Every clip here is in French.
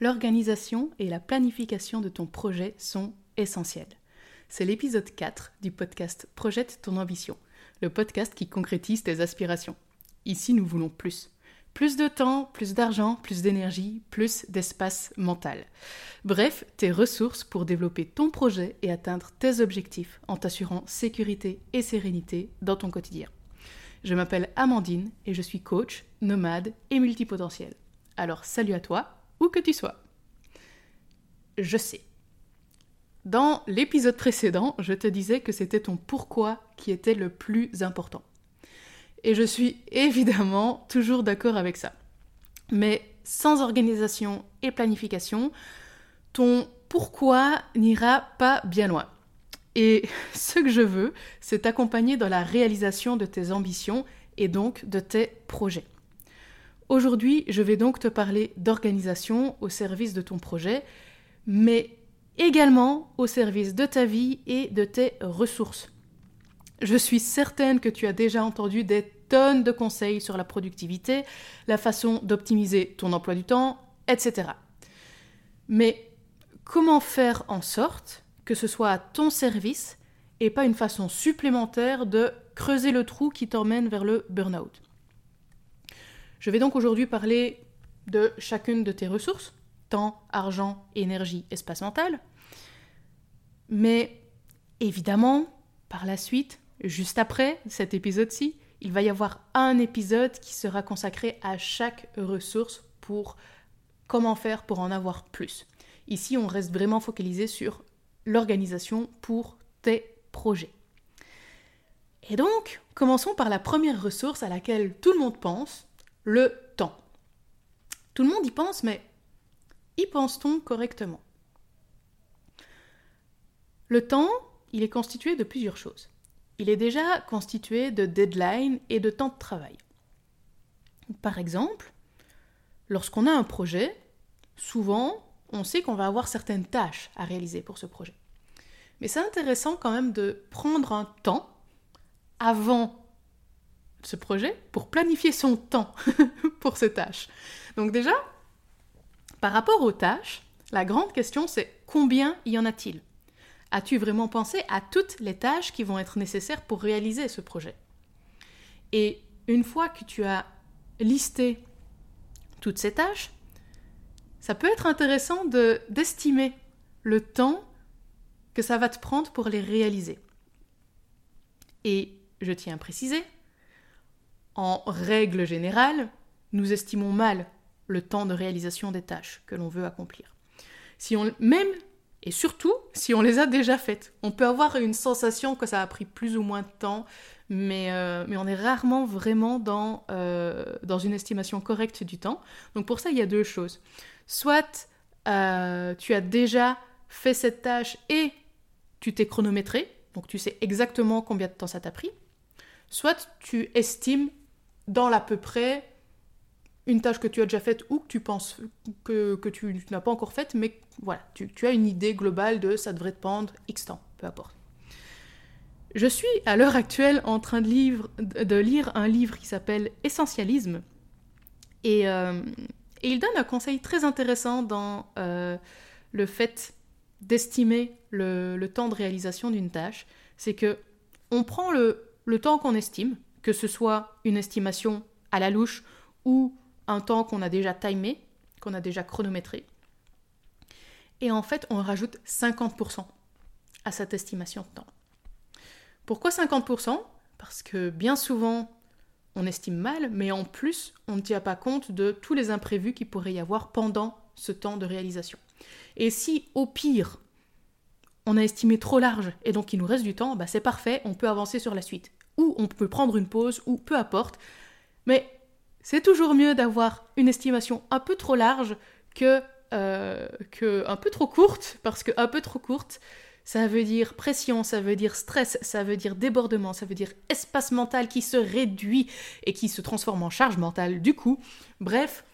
l'organisation et la planification de ton projet sont essentielles. C'est l'épisode 4 du podcast Projette ton ambition, le podcast qui concrétise tes aspirations. Ici, nous voulons plus. Plus de temps, plus d'argent, plus d'énergie, plus d'espace mental. Bref, tes ressources pour développer ton projet et atteindre tes objectifs en t'assurant sécurité et sérénité dans ton quotidien. Je m'appelle Amandine et je suis coach, nomade et multipotentiel. Alors salut à toi, où que tu sois. Je sais. Dans l'épisode précédent, je te disais que c'était ton pourquoi qui était le plus important. Et je suis évidemment toujours d'accord avec ça. Mais sans organisation et planification, ton pourquoi n'ira pas bien loin. Et ce que je veux, c'est t'accompagner dans la réalisation de tes ambitions et donc de tes projets. Aujourd'hui, je vais donc te parler d'organisation au service de ton projet, mais également au service de ta vie et de tes ressources. Je suis certaine que tu as déjà entendu des tonnes de conseils sur la productivité, la façon d'optimiser ton emploi du temps, etc. Mais comment faire en sorte que ce soit à ton service et pas une façon supplémentaire de creuser le trou qui t'emmène vers le burn-out? Je vais donc aujourd'hui parler de chacune de tes ressources, temps, argent, énergie, espace mental. Mais évidemment, par la suite, juste après cet épisode-ci, il va y avoir un épisode qui sera consacré à chaque ressource pour comment faire pour en avoir plus. Ici, on reste vraiment focalisé sur l'organisation pour tes projets. Et donc, commençons par la première ressource à laquelle tout le monde pense, le temps. Tout le monde y pense, mais y pense-t-on correctement? Le temps, il est constitué de plusieurs choses. Il est déjà constitué de deadlines et de temps de travail. Par exemple, lorsqu'on a un projet, souvent, on sait qu'on va avoir certaines tâches à réaliser pour ce projet. Mais c'est intéressant quand même de prendre un temps avant ce projet pour planifier son temps pour ces tâches. Donc déjà, par rapport aux tâches, la grande question c'est combien y en a-t-il? As-tu vraiment pensé à toutes les tâches qui vont être nécessaires pour réaliser ce projet? Et une fois que tu as listé toutes ces tâches, ça peut être intéressant de d'estimer le temps que ça va te prendre pour les réaliser. Et je tiens à préciser, en règle générale, nous estimons mal le temps de réalisation des tâches que l'on veut accomplir. Si on, même et surtout si on les a déjà faites. On peut avoir une sensation que ça a pris plus ou moins de temps, mais, euh, on est rarement vraiment dans, euh, dans une estimation correcte du temps. Donc pour ça, il y a deux choses. Soit euh, tu as déjà fait cette tâche et tu t'es chronométré, donc tu sais exactement combien de temps ça t'a pris. Soit tu estimes dans l'à peu près une tâche que tu as déjà faite ou que tu penses que, tu, n'as pas encore faite, mais voilà, tu, as une idée globale de ça devrait te prendre X temps, peu importe. Je suis à l'heure actuelle en train de, lire un livre qui s'appelle Essentialisme et, euh, et, il donne un conseil très intéressant dans euh, le fait d'estimer le, temps de réalisation d'une tâche. C'est que on prend le temps qu'on estime, que ce soit une estimation à la louche ou un temps qu'on a déjà timé, qu'on a déjà chronométré. Et en fait, on rajoute 50% à cette estimation de temps. Pourquoi 50% Parce que bien souvent, on estime mal, mais en plus, on ne tient pas compte de tous les imprévus qu'il pourrait y avoir pendant ce temps de réalisation. Et si, au pire, on a estimé trop large et donc il nous reste du temps, bah c'est parfait, on peut avancer sur la suite on peut prendre une pause, ou peu importe. Mais c'est toujours mieux d'avoir une estimation un peu trop large que, euh, que un peu trop courte, parce que un peu trop courte, ça veut dire pression, ça veut dire stress, ça veut dire débordement, ça veut dire espace mental qui se réduit et qui se transforme en charge mentale du coup. Bref,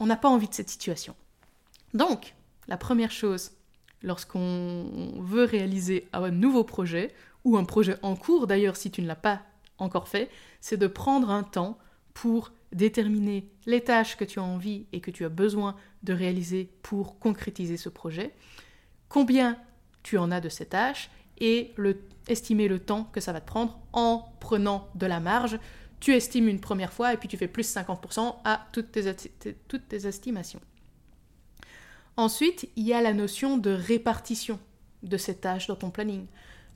on n'a pas envie de cette situation. Donc, la première chose, lorsqu'on veut réaliser un nouveau projet, ou un projet en cours d'ailleurs si tu ne l'as pas encore fait, c'est de prendre un temps pour déterminer les tâches que tu as envie et que tu as besoin de réaliser pour concrétiser ce projet, combien tu en as de ces tâches et estimer le temps que ça va te prendre en prenant de la marge. Tu estimes une première fois et puis tu fais plus 50% à toutes tes, toutes tes estimations. Ensuite, il y a la notion de répartition de ces tâches dans ton planning.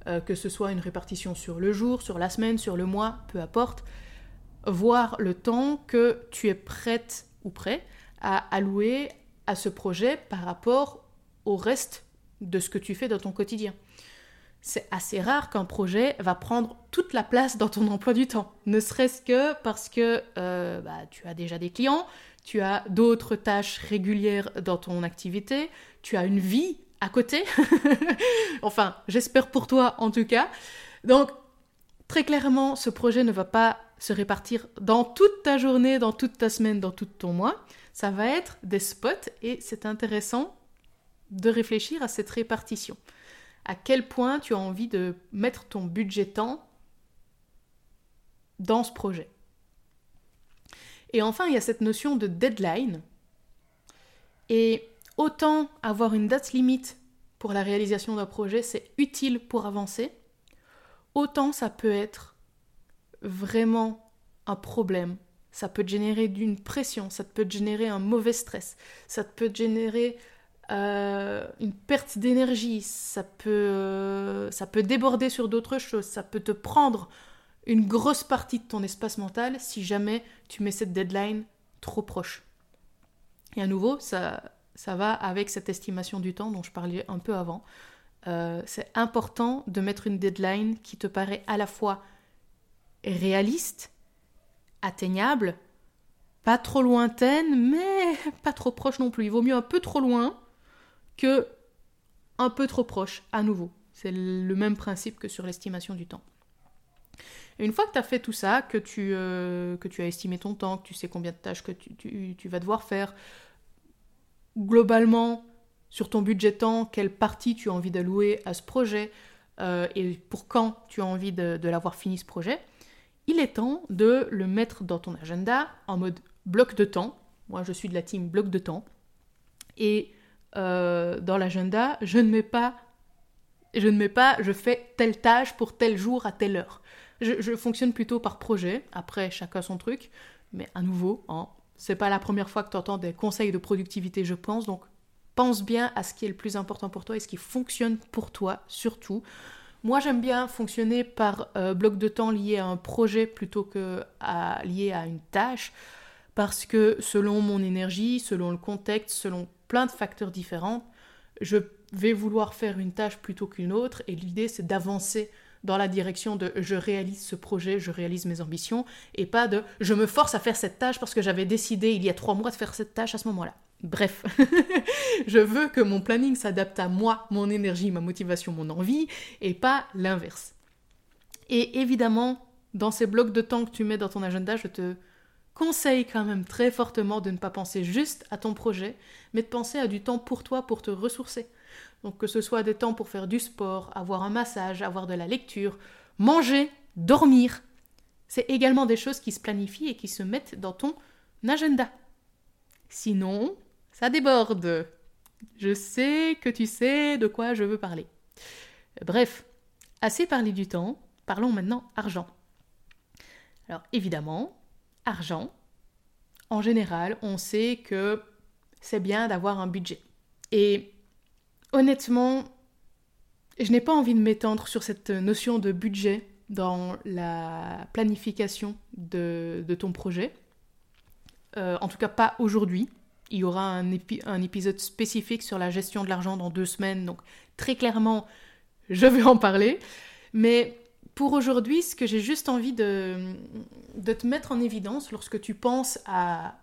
Euh, que ce soit une répartition sur le jour, sur la semaine, sur le mois, peu importe. Voir le temps que tu es prête ou prêt à allouer à ce projet par rapport au reste de ce que tu fais dans ton quotidien. C'est assez rare qu'un projet va prendre toute la place dans ton emploi du temps, ne serait-ce que parce que euh, bah, tu as déjà des clients, tu as d'autres tâches régulières dans ton activité, tu as une vie à côté. enfin, j'espère pour toi en tout cas. Donc, très clairement, ce projet ne va pas se répartir dans toute ta journée, dans toute ta semaine, dans tout ton mois. Ça va être des spots et c'est intéressant de réfléchir à cette répartition. À quel point tu as envie de mettre ton budget temps dans ce projet. Et enfin, il y a cette notion de deadline. Et autant avoir une date limite pour la réalisation d'un projet, c'est utile pour avancer, autant ça peut être vraiment un problème. Ça peut générer d'une pression, ça peut générer un mauvais stress, ça peut générer euh, une perte d'énergie, ça peut, euh, ça peut déborder sur d'autres choses, ça peut te prendre une grosse partie de ton espace mental si jamais tu mets cette deadline trop proche. Et à nouveau, ça, ça va avec cette estimation du temps dont je parlais un peu avant. Euh, c'est important de mettre une deadline qui te paraît à la fois réaliste, atteignable, pas trop lointaine, mais pas trop proche non plus. Il vaut mieux un peu trop loin que un peu trop proche, à nouveau. C'est le même principe que sur l'estimation du temps. Une fois que tu as fait tout ça, que tu, euh, que tu as estimé ton temps, que tu sais combien de tâches que tu, tu, vas devoir faire, globalement, sur ton budget temps, quelle partie tu as envie d'allouer à ce projet euh, et pour quand tu as envie de, l'avoir fini ce projet, il est temps de le mettre dans ton agenda en mode bloc de temps. Moi, je suis de la team bloc de temps. Et euh, dans l'agenda, je ne mets pas, je ne mets pas, je fais telle tâche pour tel jour à telle heure. Je, fonctionne plutôt par projet. Après, chacun son truc. Mais à nouveau, hein, c'est pas la première fois que tu entends des conseils de productivité, je pense. Donc, pense bien à ce qui est le plus important pour toi et ce qui fonctionne pour toi, surtout. Moi, j'aime bien fonctionner par euh, bloc de temps lié à un projet plutôt que lié à une tâche, parce que selon mon énergie, selon le contexte, selon plein de facteurs différents, je vais vouloir faire une tâche plutôt qu'une autre, et l'idée c'est d'avancer dans la direction de je réalise ce projet, je réalise mes ambitions, et pas de je me force à faire cette tâche parce que j'avais décidé il y a trois mois de faire cette tâche à ce moment-là. Bref, je veux que mon planning s'adapte à moi, mon énergie, ma motivation, mon envie, et pas l'inverse. Et évidemment, dans ces blocs de temps que tu mets dans ton agenda, je te conseille quand même très fortement de ne pas penser juste à ton projet, mais de penser à du temps pour toi, pour te ressourcer. Donc que ce soit des temps pour faire du sport, avoir un massage, avoir de la lecture, manger, dormir. C'est également des choses qui se planifient et qui se mettent dans ton agenda. Sinon, ça déborde. Je sais que tu sais de quoi je veux parler. Bref, assez parlé du temps, parlons maintenant argent. Alors évidemment, argent, en général, on sait que c'est bien d'avoir un budget. Et honnêtement, je n'ai pas envie de m'étendre sur cette notion de budget dans la planification de, ton projet. Euh, en tout cas, pas aujourd'hui. Il y aura un, épisode spécifique sur la gestion de l'argent dans deux semaines, donc très clairement, je vais en parler. Mais pour aujourd'hui, ce que j'ai juste envie de, te mettre en évidence lorsque tu penses à,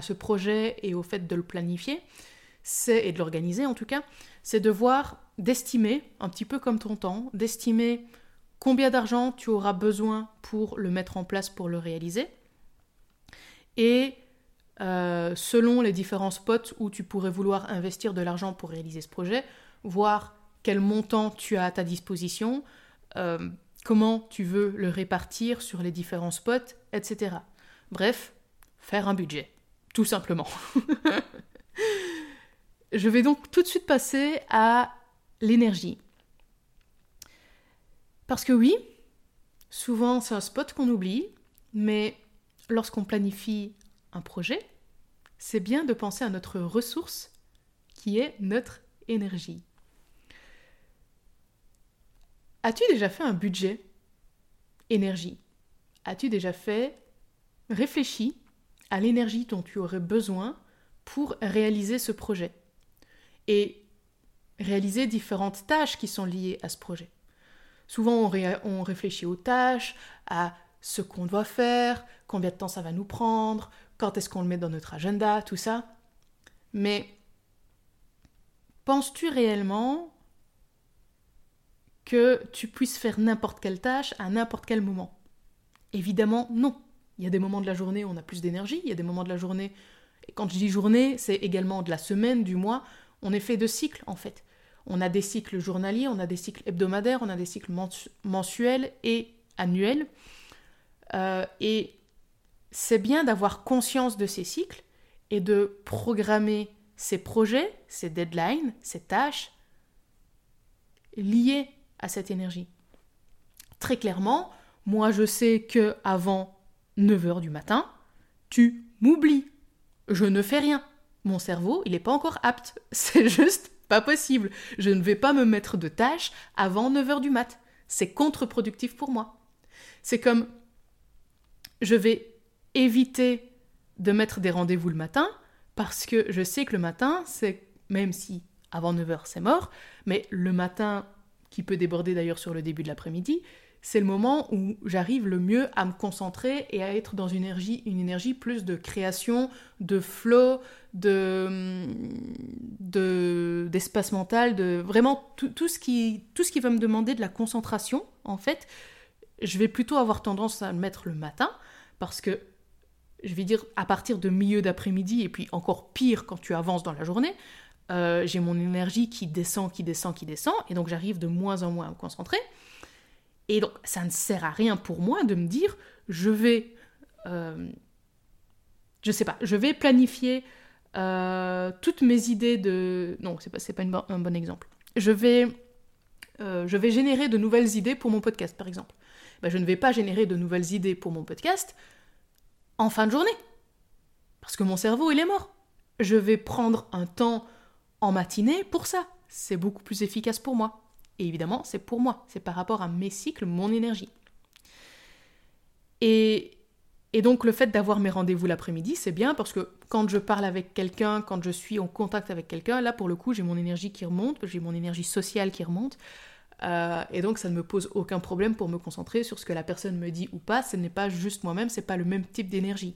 ce projet et au fait de le planifier, c'est, et de l'organiser en tout cas, c'est de voir, d'estimer, un petit peu comme ton temps, d'estimer combien d'argent tu auras besoin pour le mettre en place, pour le réaliser. Et euh, selon les différents spots où tu pourrais vouloir investir de l'argent pour réaliser ce projet, voir quel montant tu as à ta disposition, euh, comment tu veux le répartir sur les différents spots, etc. Bref, faire un budget, tout simplement. Je vais donc tout de suite passer à l'énergie. Parce que oui, souvent c'est un spot qu'on oublie, mais lorsqu'on planifie un projet, c'est bien de penser à notre ressource qui est notre énergie. As-tu déjà fait un budget énergie? As-tu déjà fait réfléchi à l'énergie dont tu aurais besoin pour réaliser ce projet? Et réaliser différentes tâches qui sont liées à ce projet. Souvent, on, réfléchit aux tâches, à ce qu'on doit faire, combien de temps ça va nous prendre, quand est-ce qu'on le met dans notre agenda, tout ça. Mais penses-tu réellement que tu puisses faire n'importe quelle tâche à n'importe quel moment? Évidemment, non. Il y a des moments de la journée où on a plus d'énergie, il y a des moments de la journée, et quand je dis journée, c'est également de la semaine, du mois, on est fait de cycles en fait. On a des cycles journaliers, on a des cycles hebdomadaires, on a des cycles mensuels et annuels. Euh, et c'est bien d'avoir conscience de ces cycles et de programmer ses projets, ses deadlines, ses tâches liées à cette énergie. Très clairement, moi je sais que avant 9h du matin, tu m'oublies. Je ne fais rien mon cerveau, il n'est pas encore apte. C'est juste pas possible. Je ne vais pas me mettre de tâches avant 9h du mat. C'est contre-productif pour moi. C'est comme je vais éviter de mettre des rendez-vous le matin parce que je sais que le matin, c'est même si avant 9h c'est mort, mais le matin qui peut déborder d'ailleurs sur le début de l'après-midi, c'est le moment où j'arrive le mieux à me concentrer et à être dans une énergie, une énergie plus de création, de flow, de, d'espace mental, de vraiment tout, tout, ce qui, tout ce qui va me demander de la concentration, en fait, je vais plutôt avoir tendance à le mettre le matin, parce que, je vais dire, à partir de milieu d'après-midi, et puis encore pire quand tu avances dans la journée, euh, j'ai mon énergie qui descend, qui descend, qui descend, et donc j'arrive de moins en moins à me concentrer. Et donc, ça ne sert à rien pour moi de me dire, je vais, euh, je sais pas, je vais planifier euh, toutes mes idées de... Non, c'est pas, pas un bon exemple. Je vais, euh, je vais générer de nouvelles idées pour mon podcast, par exemple. Ben, je ne vais pas générer de nouvelles idées pour mon podcast en fin de journée. Parce que mon cerveau, il est mort. Je vais prendre un temps en matinée pour ça. C'est beaucoup plus efficace pour moi. Et évidemment, c'est pour moi, c'est par rapport à mes cycles, mon énergie. Et, et donc le fait d'avoir mes rendez-vous l'après-midi, c'est bien parce que quand je parle avec quelqu'un, quand je suis en contact avec quelqu'un, là pour le coup j'ai mon énergie qui remonte, j'ai mon énergie sociale qui remonte. Euh, et donc ça ne me pose aucun problème pour me concentrer sur ce que la personne me dit ou pas, ce n'est pas juste moi-même, c'est pas le même type d'énergie.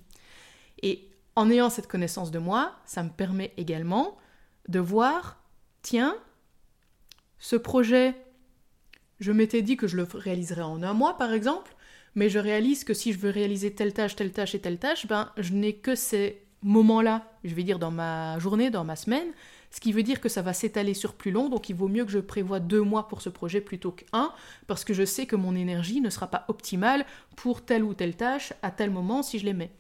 Et en ayant cette connaissance de moi, ça me permet également de voir, tiens, ce projet, je m'étais dit que je le réaliserais en un mois, par exemple, mais je réalise que si je veux réaliser telle tâche, telle tâche et telle tâche, ben, je n'ai que ces moments-là, je vais dire dans ma journée, dans ma semaine, ce qui veut dire que ça va s'étaler sur plus long, donc il vaut mieux que je prévoie deux mois pour ce projet plutôt qu'un, parce que je sais que mon énergie ne sera pas optimale pour telle ou telle tâche à tel moment si je les mets.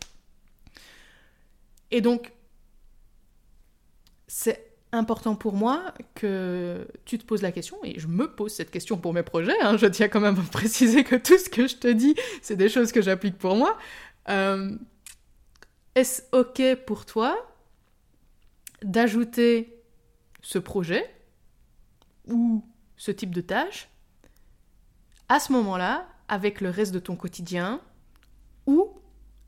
Et donc, c'est important pour moi que tu te poses la question, et je me pose cette question pour mes projets, hein, je tiens quand même à préciser que tout ce que je te dis, c'est des choses que j'applique pour moi. Euh, est-ce OK pour toi d'ajouter ce projet ou ce type de tâche à ce moment-là avec le reste de ton quotidien ou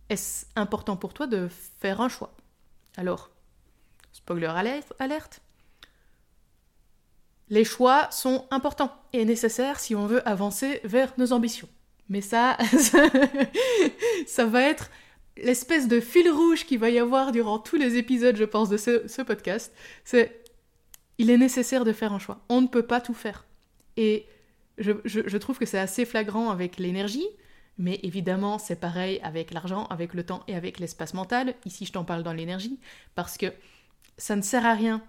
est-ce important pour toi de faire un choix? Alors, Spoiler alerte. Les choix sont importants et nécessaires si on veut avancer vers nos ambitions. Mais ça, ça va être l'espèce de fil rouge qu'il va y avoir durant tous les épisodes, je pense, de ce, podcast. C'est il est nécessaire de faire un choix. On ne peut pas tout faire. Et je, je trouve que c'est assez flagrant avec l'énergie, mais évidemment, c'est pareil avec l'argent, avec le temps et avec l'espace mental. Ici, je t'en parle dans l'énergie, parce que ça ne sert à rien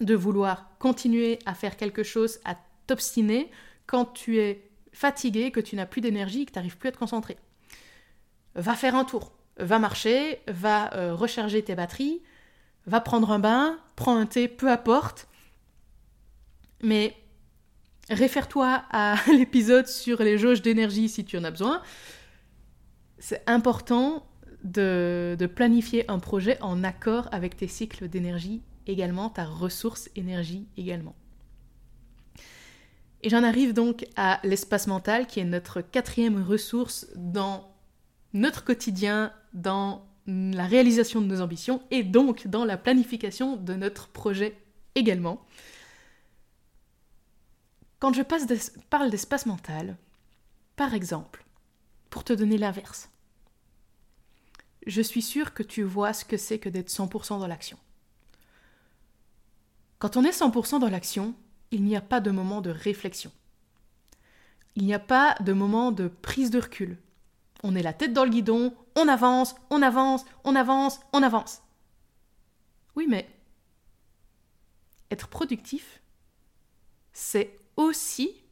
de vouloir continuer à faire quelque chose, à t'obstiner quand tu es fatigué, que tu n'as plus d'énergie, que tu n'arrives plus à te concentrer. Va faire un tour, va marcher, va euh, recharger tes batteries, va prendre un bain, prends un thé, peu importe. Mais réfère-toi à l'épisode sur les jauges d'énergie si tu en as besoin. C'est important de, planifier un projet en accord avec tes cycles d'énergie également, ta ressource énergie également. Et j'en arrive donc à l'espace mental qui est notre quatrième ressource dans notre quotidien, dans la réalisation de nos ambitions et donc dans la planification de notre projet également. Quand je parle d'espace mental, par exemple, pour te donner l'inverse, je suis sûre que tu vois ce que c'est que d'être 100% dans l'action. Quand on est 100% dans l'action, il n'y a pas de moment de réflexion. Il n'y a pas de moment de prise de recul. On est la tête dans le guidon, on avance, on avance, on avance, on avance. Oui, mais être productif, c'est aussi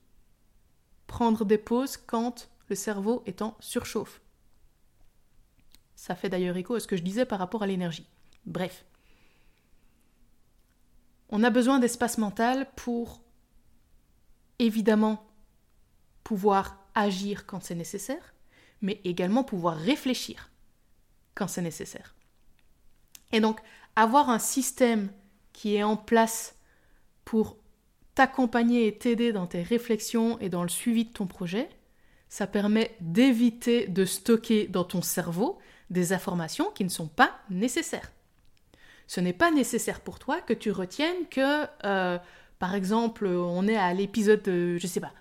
prendre des pauses quand le cerveau est en surchauffe. Ça fait d'ailleurs écho à ce que je disais par rapport à l'énergie. Bref. On a besoin d'espace mental pour évidemment pouvoir agir quand c'est nécessaire, mais également pouvoir réfléchir quand c'est nécessaire. Et donc, avoir un système qui est en place pour t'accompagner et t'aider dans tes réflexions et dans le suivi de ton projet, ça permet d'éviter de stocker dans ton cerveau des informations qui ne sont pas nécessaires. Ce n'est pas nécessaire pour toi que tu retiennes que, euh, par exemple, on est à l'épisode, je sais pas,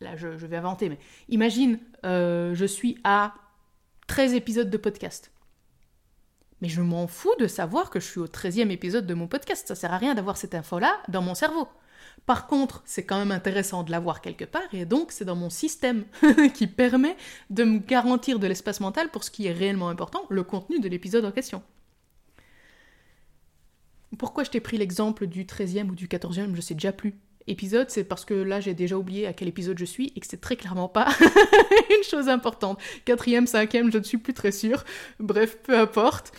là je, vais inventer, mais imagine, euh, je suis à 13 épisodes de podcast. Mais je m'en fous de savoir que je suis au 13e épisode de mon podcast. Ça sert à rien d'avoir cette info-là dans mon cerveau. Par contre, c'est quand même intéressant de l'avoir quelque part, et donc c'est dans mon système qui permet de me garantir de l'espace mental pour ce qui est réellement important, le contenu de l'épisode en question. Pourquoi je t'ai pris l'exemple du 13e ou du 14e, je sais déjà plus. Épisode, c'est parce que là j'ai déjà oublié à quel épisode je suis et que c'est très clairement pas une chose importante. Quatrième, cinquième, je ne suis plus très sûre. Bref, peu importe.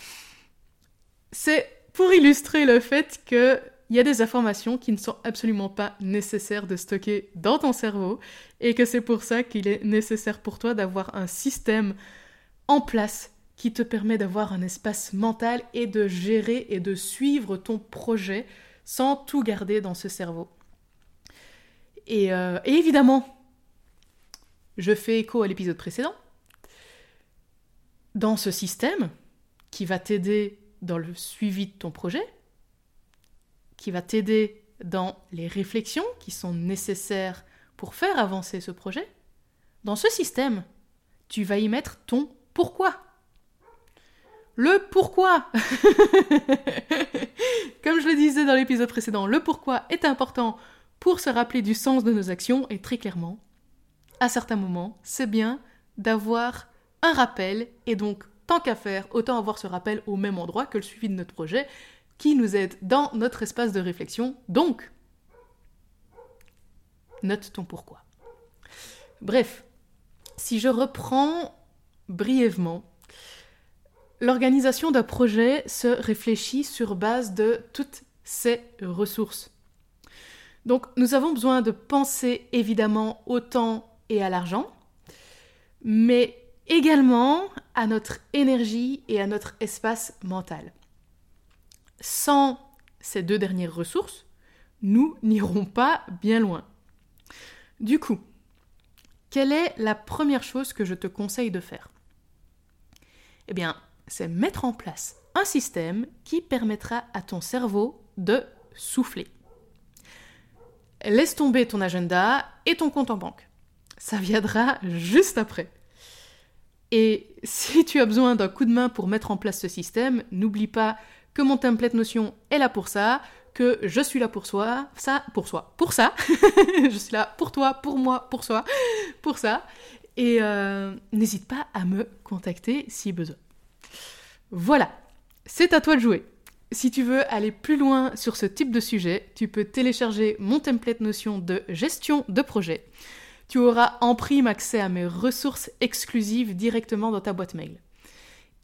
C'est pour illustrer le fait que il y a des informations qui ne sont absolument pas nécessaires de stocker dans ton cerveau et que c'est pour ça qu'il est nécessaire pour toi d'avoir un système en place qui te permet d'avoir un espace mental et de gérer et de suivre ton projet sans tout garder dans ce cerveau. Et, euh, évidemment, je fais écho à l'épisode précédent. Dans ce système qui va t'aider dans le suivi de ton projet, qui va t'aider dans les réflexions qui sont nécessaires pour faire avancer ce projet, dans ce système, tu vas y mettre ton pourquoi. Le pourquoi Comme je le disais dans l'épisode précédent, le pourquoi est important pour se rappeler du sens de nos actions et très clairement, à certains moments, c'est bien d'avoir un rappel et donc tant qu'à faire, autant avoir ce rappel au même endroit que le suivi de notre projet qui nous aide dans notre espace de réflexion. Donc, note ton pourquoi. Bref, si je reprends brièvement L'organisation d'un projet se réfléchit sur base de toutes ces ressources. Donc nous avons besoin de penser évidemment au temps et à l'argent, mais également à notre énergie et à notre espace mental. Sans ces deux dernières ressources, nous n'irons pas bien loin. Du coup, quelle est la première chose que je te conseille de faire? Eh bien, c'est mettre en place un système qui permettra à ton cerveau de souffler. Laisse tomber ton agenda et ton compte en banque. Ça viendra juste après. Et si tu as besoin d'un coup de main pour mettre en place ce système, n'oublie pas que mon template Notion est là pour ça, que je suis là pour soi, ça, pour soi, pour ça. je suis là pour toi, pour moi, pour soi, pour ça. Et euh, n'hésite pas à me contacter si besoin. Voilà, c'est à toi de jouer. Si tu veux aller plus loin sur ce type de sujet, tu peux télécharger mon template Notion de gestion de projet. Tu auras en prime accès à mes ressources exclusives directement dans ta boîte mail.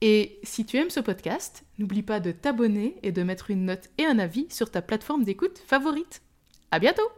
Et si tu aimes ce podcast, n'oublie pas de t'abonner et de mettre une note et un avis sur ta plateforme d'écoute favorite. À bientôt!